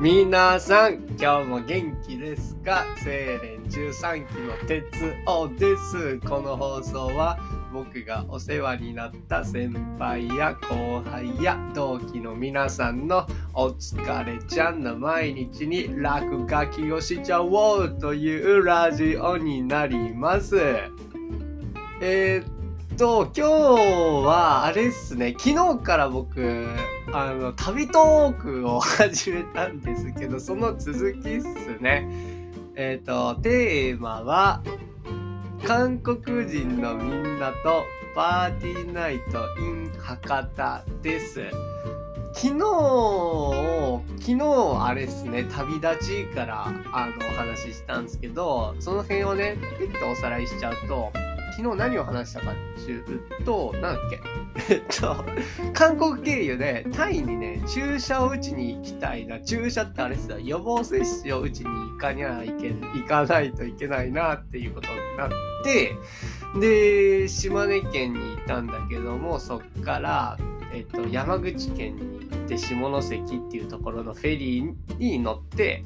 皆さん、今日も元気ですか？精錬13期の鉄王です。この放送は僕がお世話になった先輩や後輩や同期の皆さんのお疲れちゃんの毎日に落書きをしちゃおうというラジオになります。えーと、今日は、あれっすね、昨日から僕、あの、旅トークを始めたんですけど、その続きっすね。えっ、ー、と、テーマは、韓国人のみんなとパーティーナイト in 博多です。昨日、昨日あれですね、旅立ちからあのお話ししたんですけど、その辺をね、ピッとおさらいしちゃうと、昨日何を話したかっていうと、なんだっけ？えっと、韓国経由でタイにね、注射を打ちに行きたいな。注射ってあれさ、予防接種を打ちに行かにゃいけ、行かないといけないなっていうことになって、で、島根県にいたんだけども、そっから、えっと、山口県に行って下関っていうところのフェリーに乗って、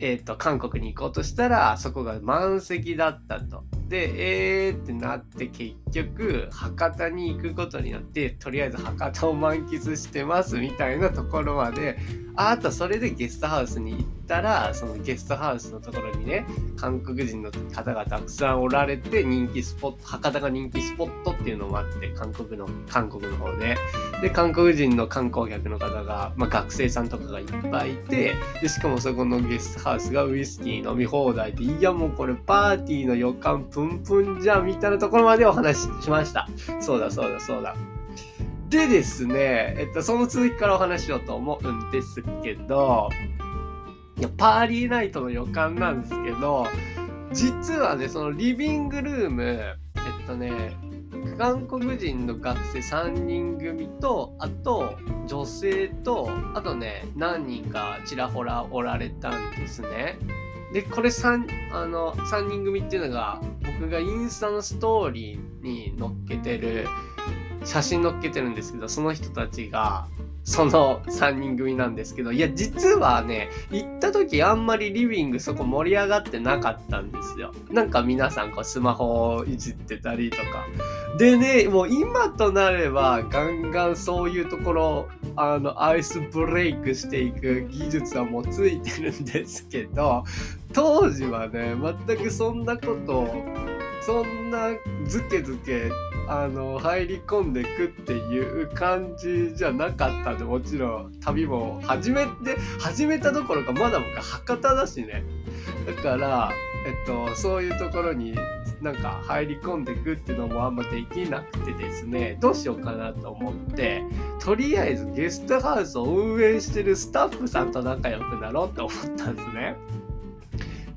えっと、韓国に行こうとしたら、そこが満席だったと。で、えーってなって結局博多に行くことによってとりあえず博多を満喫してますみたいなところまで。あとそれでゲストハウスに行ってたらそのゲストハウスのところにね韓国人の方がたくさんおられて人気スポット博多が人気スポットっていうのもあって韓国の韓国の方で。で韓国人の観光客の方が、まあ、学生さんとかがいっぱいいてでしかもそこのゲストハウスがウイスキー飲み放題でいやもうこれパーティーの予感プンプンじゃんみたいなところまでお話ししました。そうだそうだそうだ。でですね、えっと、その続きからお話しようと思うんですけど、パーリーナイトの予感なんですけど、実はね、そのリビングルーム、えっとね、韓国人の学生3人組と、あと女性と、あとね、何人かちらほらおられたんですね。で、これ3、あの、3人組っていうのが、僕がインスタのストーリーに載っけてる、写真載っけてるんですけど、その人たちが、その3人組なんですけど、いや、実はね、行った時あんまりリビングそこ盛り上がってなかったんですよ。なんか皆さんこうスマホをいじってたりとか。でね、もう今となればガンガンそういうところ、あの、アイスブレイクしていく技術はもうついてるんですけど、当時はね、全くそんなこと、そんなズケズケあの入り込んでくっていう感じじゃなかったでもちろん旅も始めて始めたどころかまだ僕博多だしねだからえっとそういうところになんか入り込んでくっていうのもあんまできなくてですねどうしようかなと思ってとりあえずゲストハウスを運営してるスタッフさんと仲良くなろうって思ったんですね。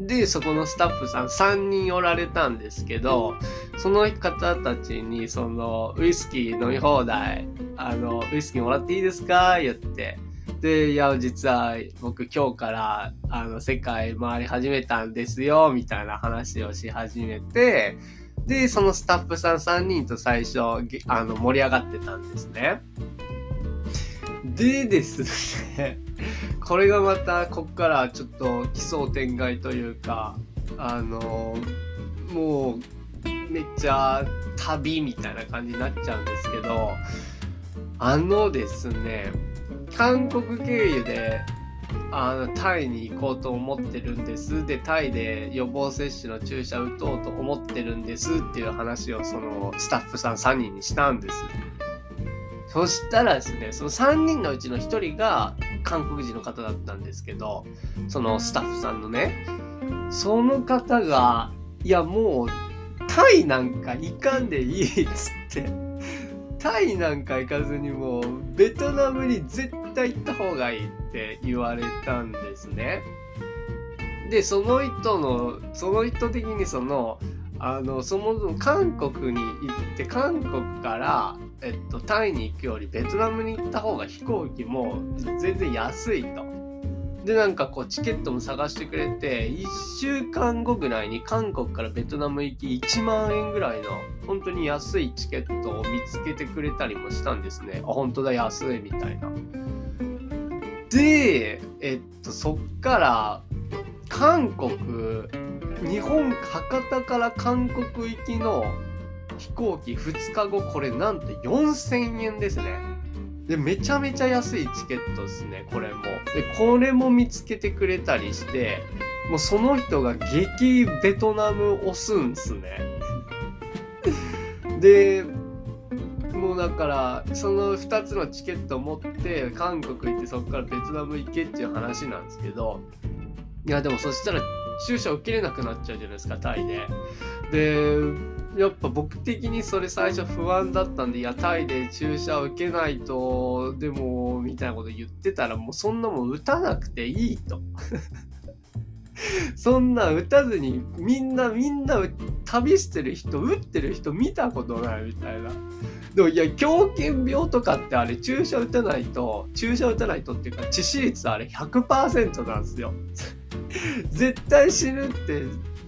で、そこのスタッフさん3人おられたんですけど、その方たちに、その、ウイスキー飲み放題、あの、ウイスキーもらっていいですか？言って。で、いや、実は僕今日から、あの、世界回り始めたんですよ、みたいな話をし始めて、で、そのスタッフさん3人と最初、あの、盛り上がってたんですね。でですねこれがまたこっからちょっと奇想天外というかあのもうめっちゃ旅みたいな感じになっちゃうんですけどあのですね韓国経由であのタイに行こうと思ってるんですでタイで予防接種の注射打とうと思ってるんですっていう話をそのスタッフさん3人にしたんです。そしたらですね、その3人のうちの1人が韓国人の方だったんですけど、そのスタッフさんのね、その方が、いやもう、タイなんか行かんでいいっつって、タイなんか行かずにもう、ベトナムに絶対行った方がいいって言われたんですね。で、その人の、その人的にその、あの、そもそも韓国に行って、韓国から、えっと、タイに行くよりベトナムに行った方が飛行機も全然安いと。で、なんかこうチケットも探してくれて、1週間後ぐらいに韓国からベトナム行き1万円ぐらいの本当に安いチケットを見つけてくれたりもしたんですね。あ、本当だ、安いみたいな。で、えっと、そっから韓国日本博多から韓国行きの飛行機2日後これなんと4000円ですね。でめちゃめちゃ安いチケットですねこれも。でこれも見つけてくれたりしてもうその人が激ベトナム押すんすね。でもうだからその2つのチケットを持って韓国行ってそこからベトナム行けっていう話なんですけどいやでもそしたら注射受けれなくなっちゃうじゃないですかタイで。でやっぱ僕的にそれ最初不安だったんでいやタイで注射を受けないとでもみたいなこと言ってたらもうそんなもん打たなくていいと。そんな打たずにみんなみんな旅してる人打ってる人見たことないみたいな。でもいや狂犬病とかってあれ注射打たないと注射打たないとっていうか致死率あれ100%なんですよ。絶対死ぬって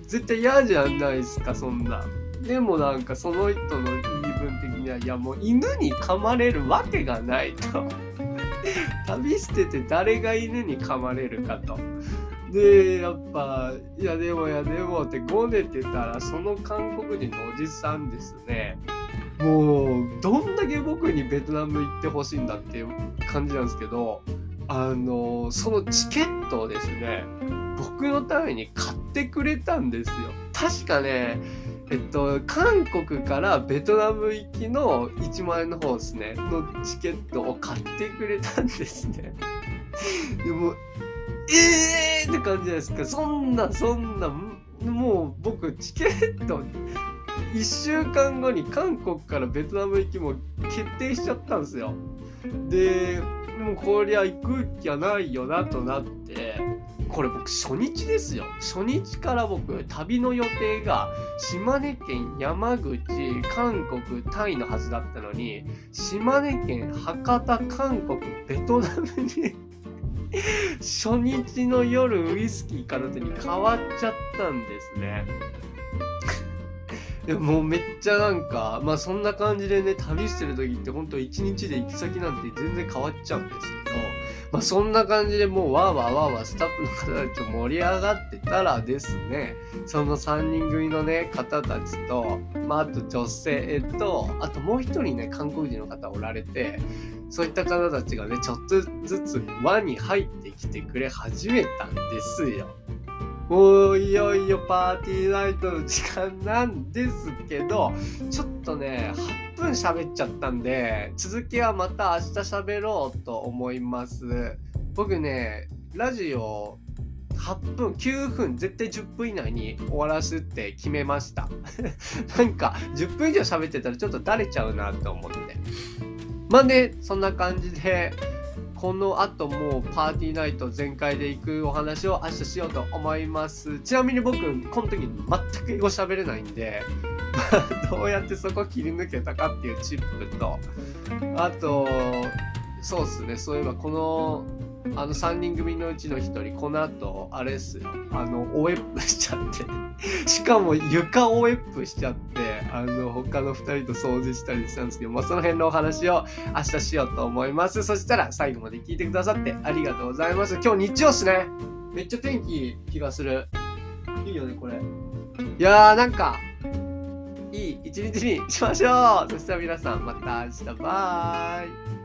絶対嫌じゃないですかそんな。でもなんかその人の言い分的にはいやもう犬に噛まれるわけがないと。旅してて誰が犬に噛まれるかと。でやっぱ「いやでもいやでも」ってごねてたらその韓国人のおじさんですねもうどんだけ僕にベトナム行ってほしいんだっていう感じなんですけどあのそのチケットをですね僕のために買ってくれたんですよ確かねえっと韓国からベトナム行きの1万円の方ですね。のチケットを買ってくれたんですね。でもえーって感じじゃないですか。そんなそんなもう僕チケット1週間後に韓国からベトナム行きも決定しちゃったんですよ。でもうこりゃ行く気はないよなとなってこれ僕初日ですよ初日から僕旅の予定が島根県山口韓国タイのはずだったのに島根県博多韓国ベトナムに初日の夜ウイスキー片手に変わっちゃったんですね。でもうめっちゃなんかまあそんな感じでね旅してる時ってほんと一日で行き先なんて全然変わっちゃうんですけどまあそんな感じでもうわーわーわーわースタッフの方たちと盛り上がってたらですねその3人組のね方たちとまああと女性とあともう一人ね韓国人の方おられてそういった方たちがねちょっとずつ輪に入ってきてくれ始めたんですよ。もういよいよパーティーナイトの時間なんですけど、ちょっとね、8分喋っちゃったんで、続きはまた明日喋ろうと思います。僕ね、ラジオ8分、9分、絶対10分以内に終わらすって決めました。なんか、10分以上喋ってたらちょっとだれちゃうなと思って。まあね、そんな感じで、この後もうパーティーナイト全開で行くお話を明日しようと思います。ちなみに僕、この時全く英語喋れないんで、どうやってそこ切り抜けたかっていうチップと、あと、そうっすね、そういえばこの、あの3人組のうちの1人、この後、あれっすよ、あの、おえっぷしちゃって、しかも床おえっぷしちゃって、あの、他の2人と掃除したりしたんですけど、まあ、その辺のお話を明日しようと思います。そしたら最後まで聞いてくださってありがとうございます。今日日曜っすね。めっちゃ天気いい気がする。いいよね、これ。いやー、なんか、いい一日にしましょうそしたら皆さんまた明日バイ